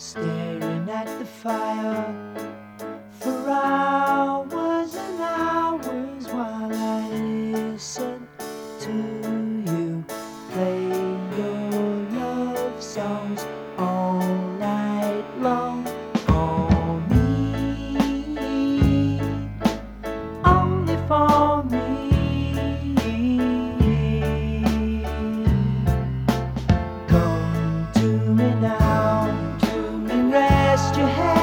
staring at the fire. rest your head.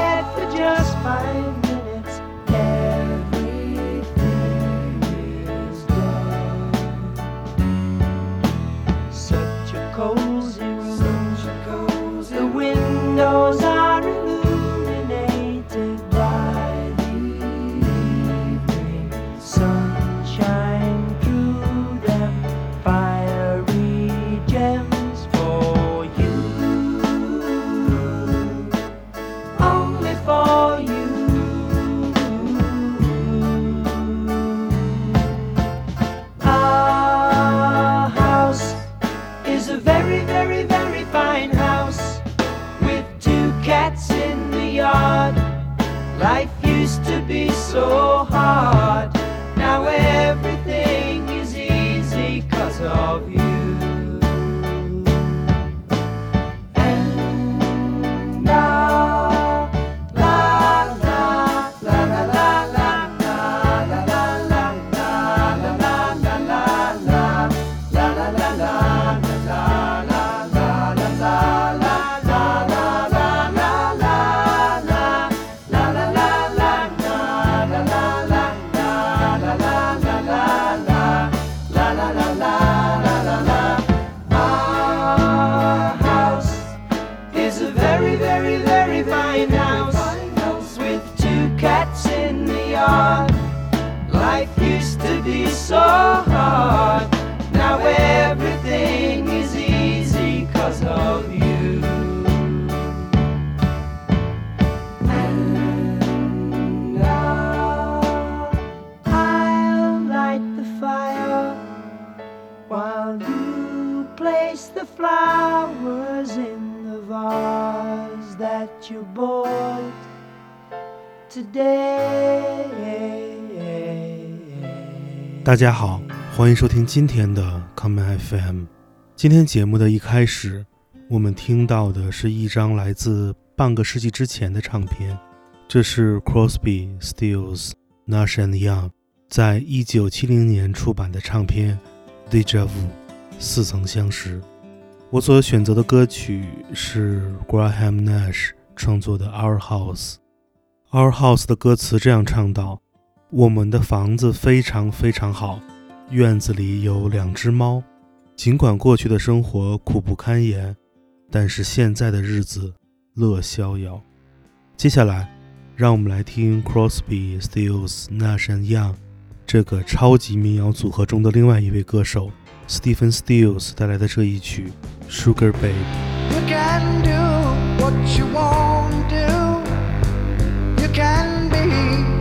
大家好，欢迎收听今天的 Common FM。今天节目的一开始，我们听到的是一张来自半个世纪之前的唱片，这是 Crosby, Stills, Nash and Young 在一九七零年出版的唱片《Deja Vu》似曾相识。我所选择的歌曲是 Graham Nash 创作的《Our House》。《Our House》的歌词这样唱道。我们的房子非常非常好，院子里有两只猫。尽管过去的生活苦不堪言，但是现在的日子乐逍遥。接下来，让我们来听 Crosby, Stills, Nash and Young 这个超级民谣组合中的另外一位歌手 Stephen Stills 带来的这一曲《Sugar Babe》。It's the easiest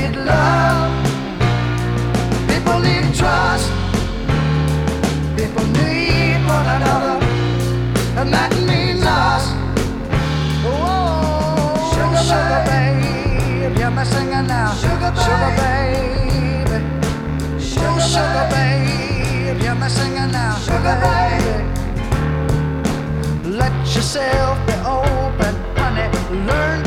need love. People need trust. People need one another. And that means us. Oh, sugar, sugar babe. Hear me singing now. Sugar. Sugar babe. Sugar, oh, sugar babe. Hear me singing now. Sugar babe. Let yourself be open, honey. Learn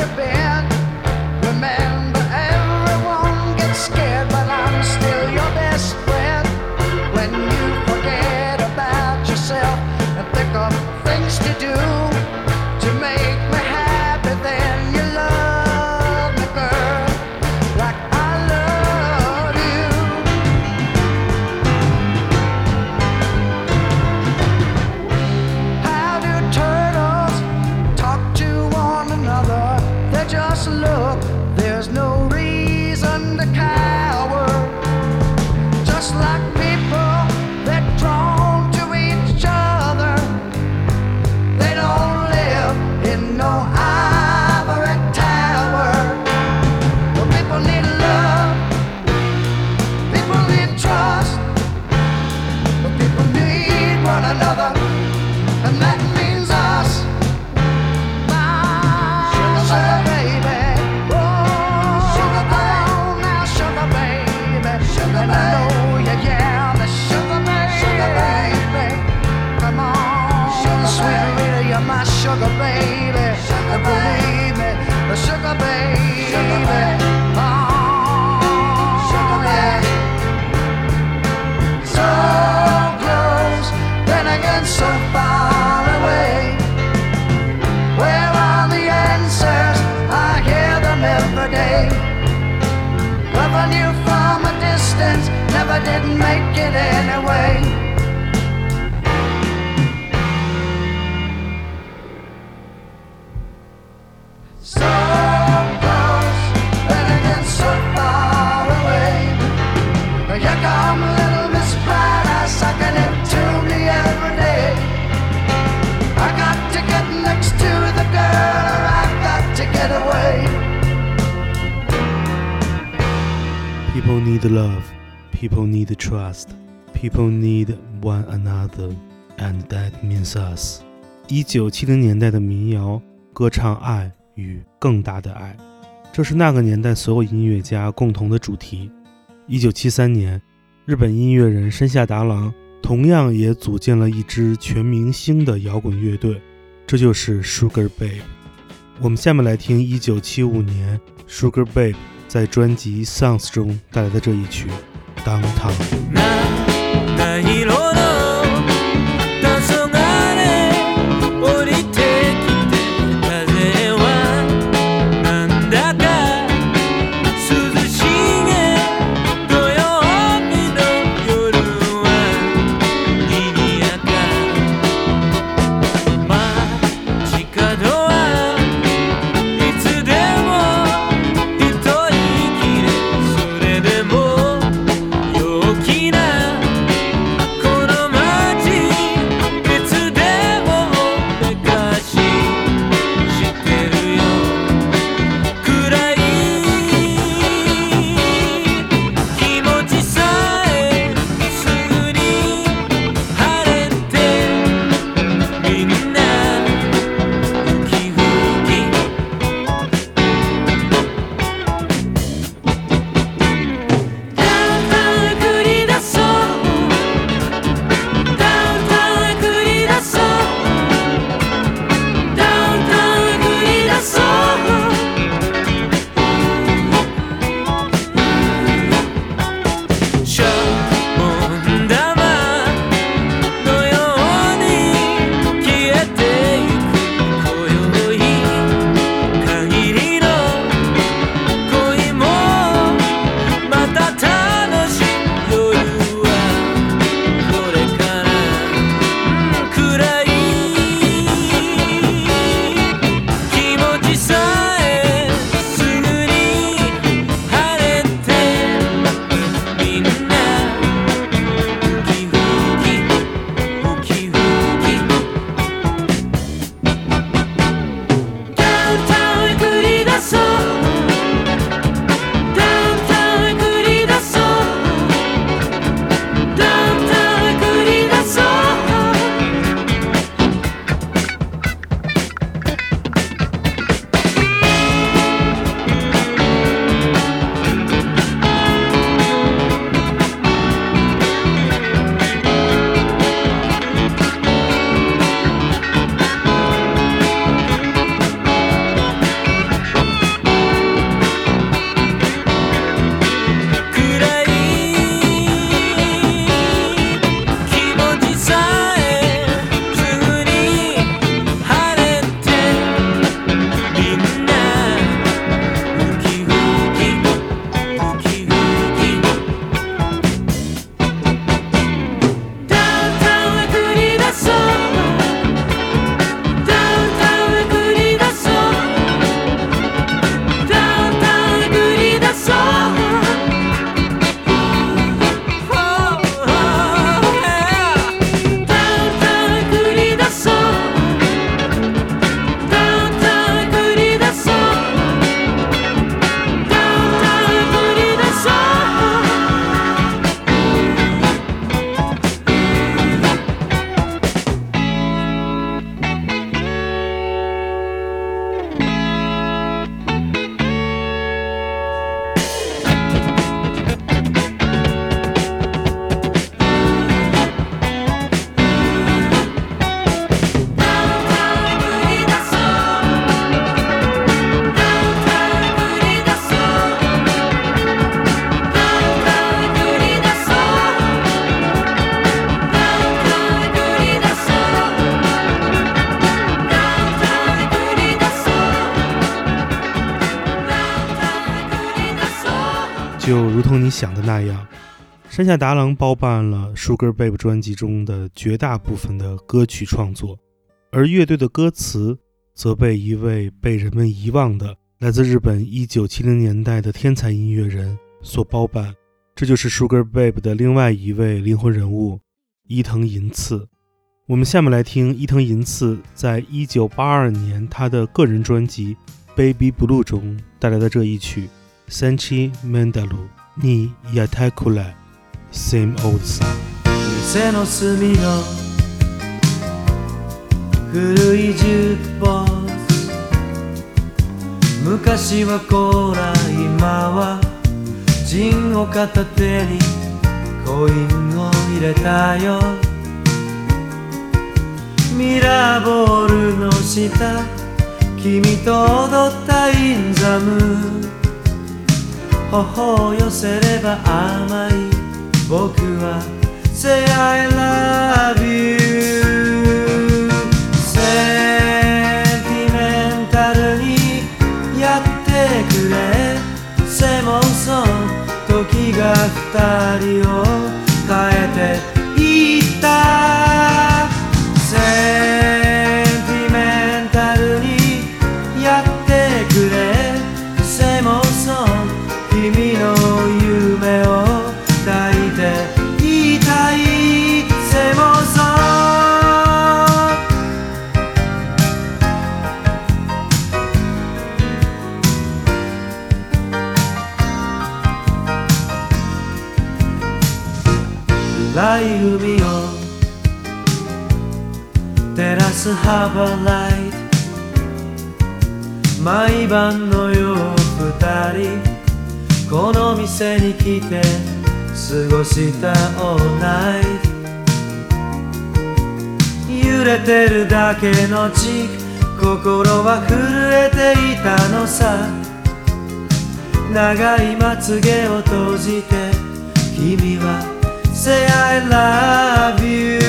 need trust. People need one another, and that means us. 一九七零年代的民谣歌唱爱与更大的爱，这是那个年代所有音乐家共同的主题。一九七三年，日本音乐人山下达郎同样也组建了一支全明星的摇滚乐队，这就是 Sugar Babe。我们下面来听一九七五年 Sugar Babe 在专辑《Songs》中带来的这一曲。当他难落如你想的那样，山下达郎包办了《Sugar Babe》专辑中的绝大部分的歌曲创作，而乐队的歌词则被一位被人们遗忘的来自日本1970年代的天才音乐人所包办。这就是《Sugar Babe》的另外一位灵魂人物伊藤银次。我们下面来听伊藤银次在1982年他的个人专辑《Baby Blue》中带来的这一曲。Sanchi Mandalu Sentimental ni yatakura same old song. 店の隅の古いジュークボックス昔はコーラ今はジンを片手にコインを入れたよミラーボールの下君と踊ったインザム頬を寄せれば甘い僕は Say I love you センティメンタルにやってくれ。セモンソン時が二人をだけのち心は震えていたのさ。長いまつげを閉じて君は Say I love you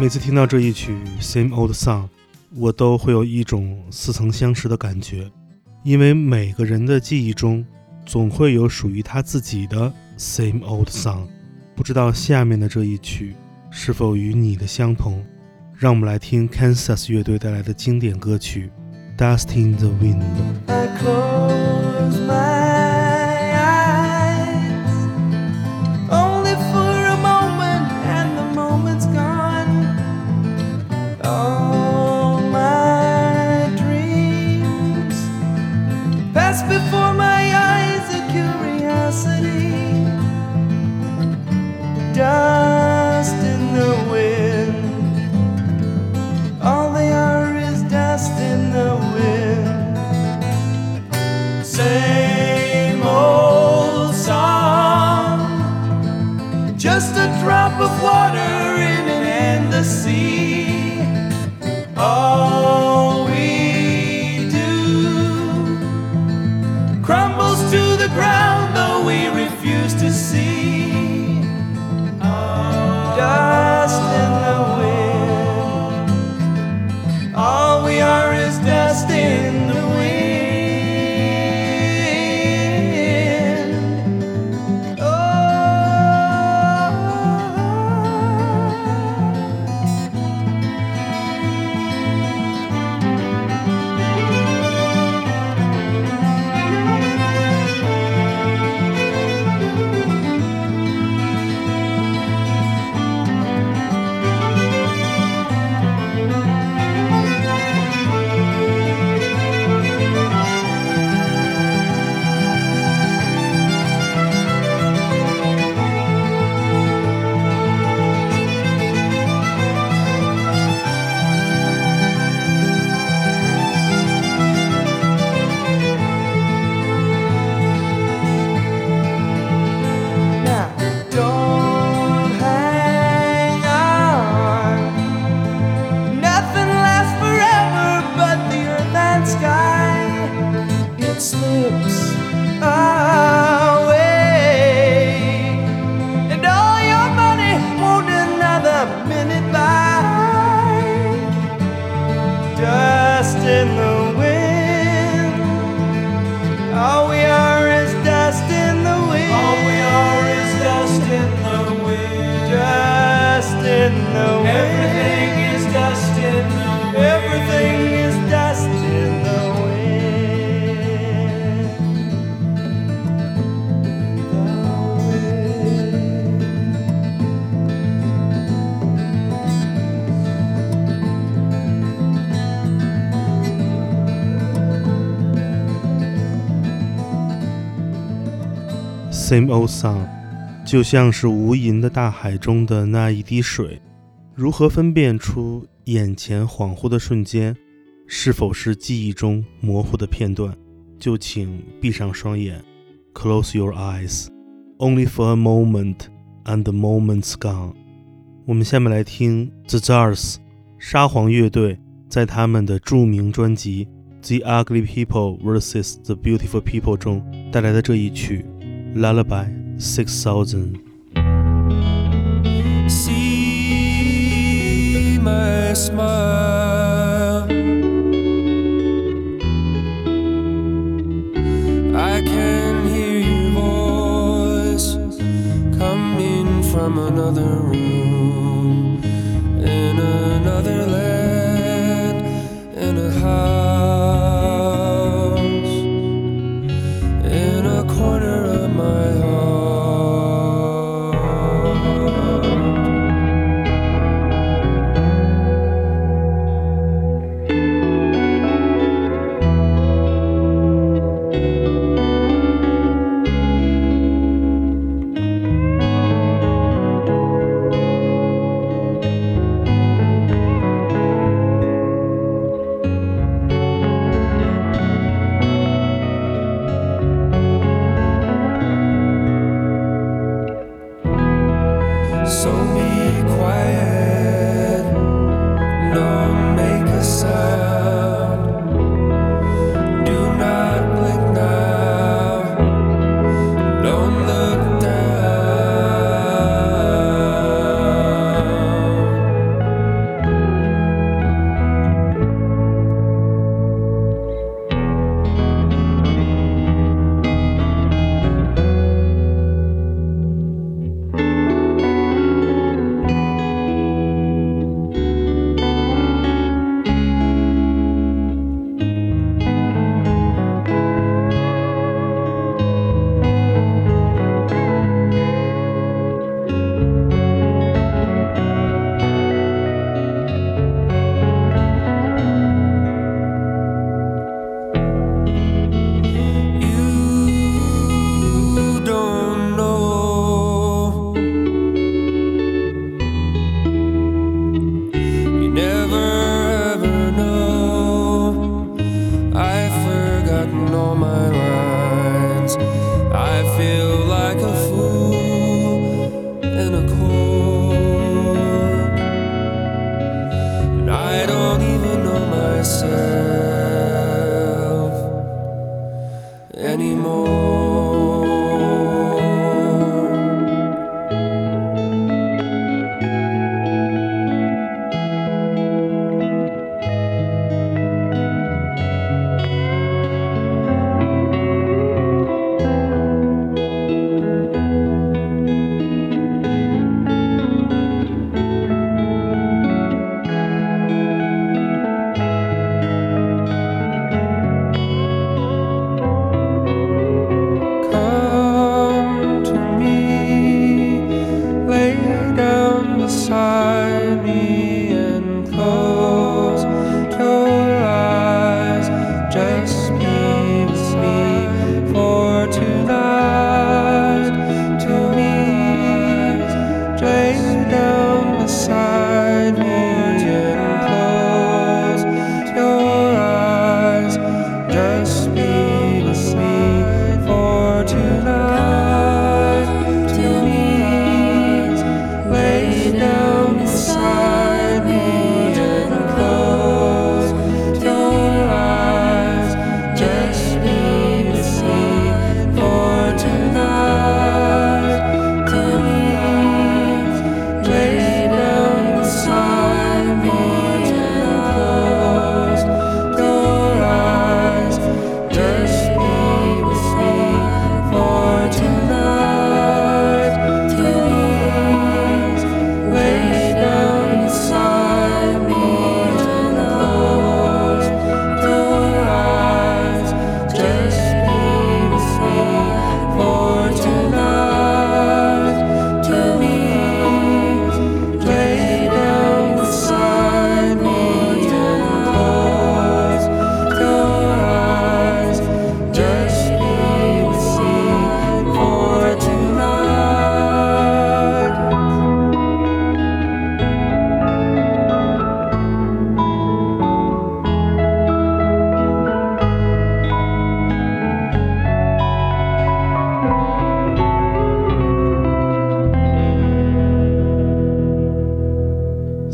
每次听到这一曲《Same Old Song》，我都会有一种似曾相识的感觉，因为每个人的记忆中总会有属于他自己的 Same Old Song。不知道下面的这一曲是否与你的相同？让我们来听 Kansas 乐队带来的经典歌曲《Dust in the Wind》。Same old song，就像是无垠的大海中的那一滴水。如何分辨出眼前恍惚的瞬间是否是记忆中模糊的片段？就请闭上双眼，Close your eyes, only for a moment, and the moment's gone。我们下面来听 The Zars 沙皇乐队在他们的著名专辑《The Ugly People vs. The Beautiful People》中带来的这一曲《Lullaby 6000. See my smile. I can hear your voice coming from another room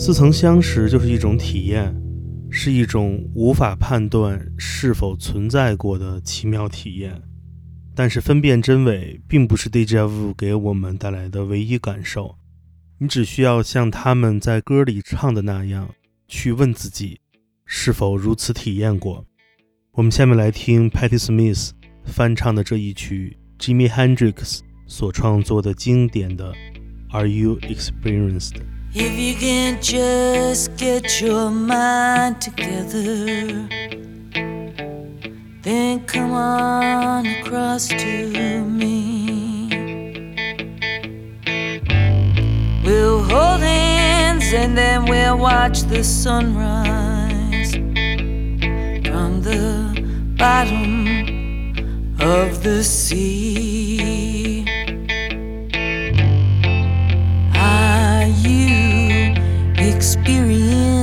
似曾相识就是一种体验，是一种无法判断是否存在过的奇妙体验。但是分辨真伪并不是 Deja Vu 给我们带来的唯一感受，你只需要像他们在歌里唱的那样，去问自己是否如此体验过。我们下面来听 Patti Smith 翻唱的这一曲 Jimi Hendrix 所创作的经典的 Are You Experienced？If you can just get your mind together, then come on across to me. We'll hold hands and then we'll watch the sunrise from the bottom of the sea. experience.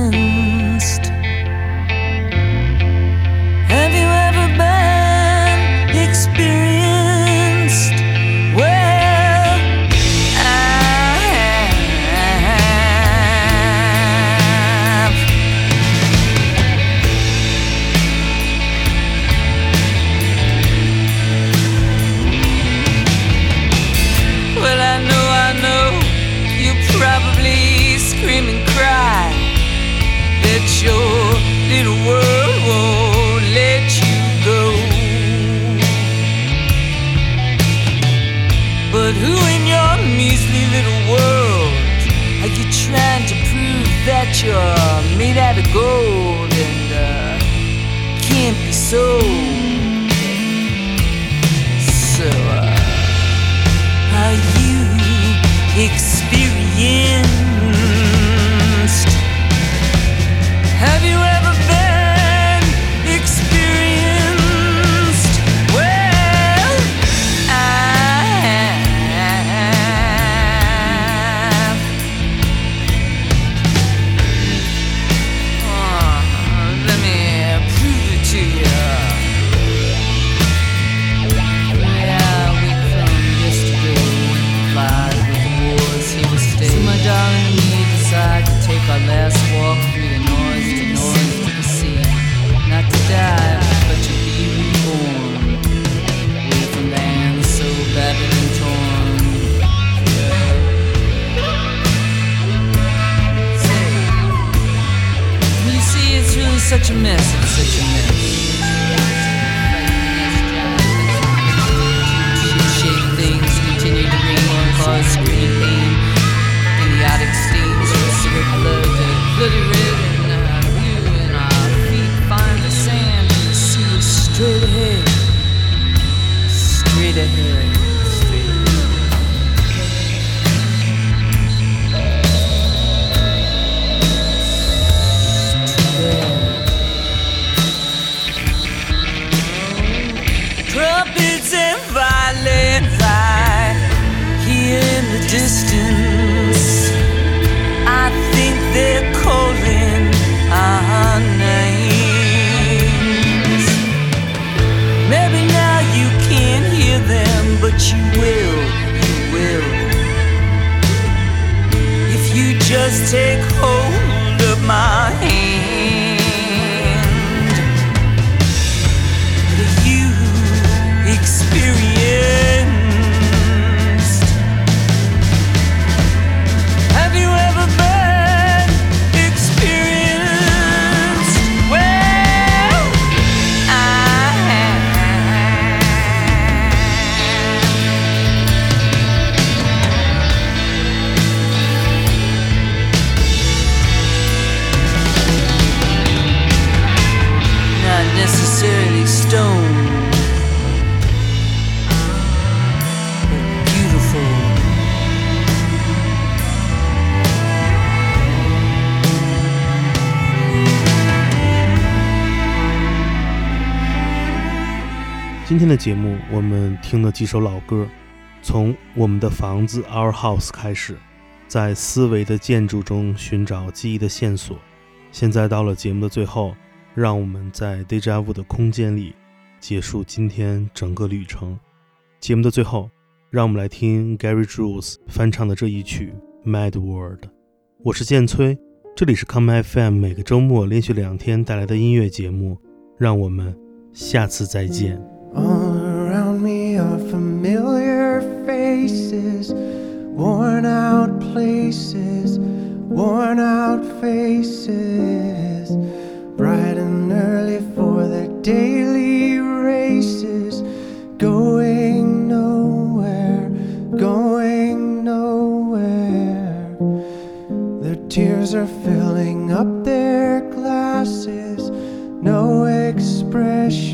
节目，我们听了几首老歌，从我们的房子 Our House 开始，在思维的建筑中寻找记忆的线索。现在到了节目的最后，让我们在 Deja Vu 的空间里结束今天整个旅程。节目的最后，让我们来听 Gary Jules 翻唱的这一曲《Mad World》。我是建崔，这里是 Come FM 每个周末连续两天带来的音乐节目。让我们下次再见。All around me are familiar faces, worn out places, worn out faces, bright and early for their daily races, going nowhere, going nowhere. Their tears are filling up their glasses, no expression,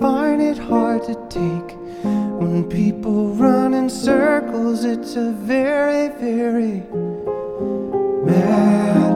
find it hard to take. When people run in circles, it's a very, very mad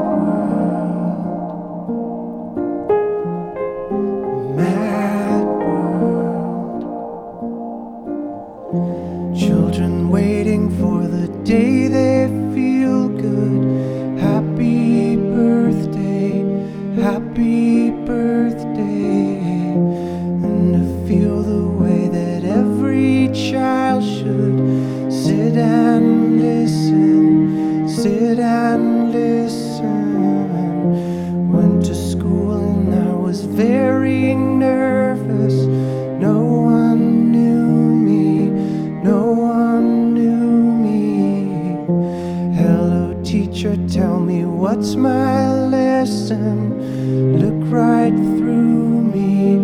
teacher, tell me what's my lesson. Look right through me,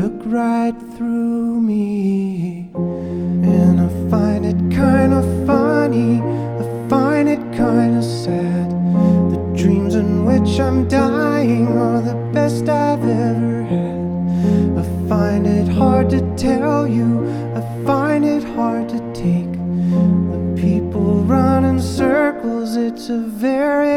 look right through me. And I find it kinda funny, I find it kinda sad. The dreams in which I'm dying are the best I've ever had. I find it hard to tell you, a very,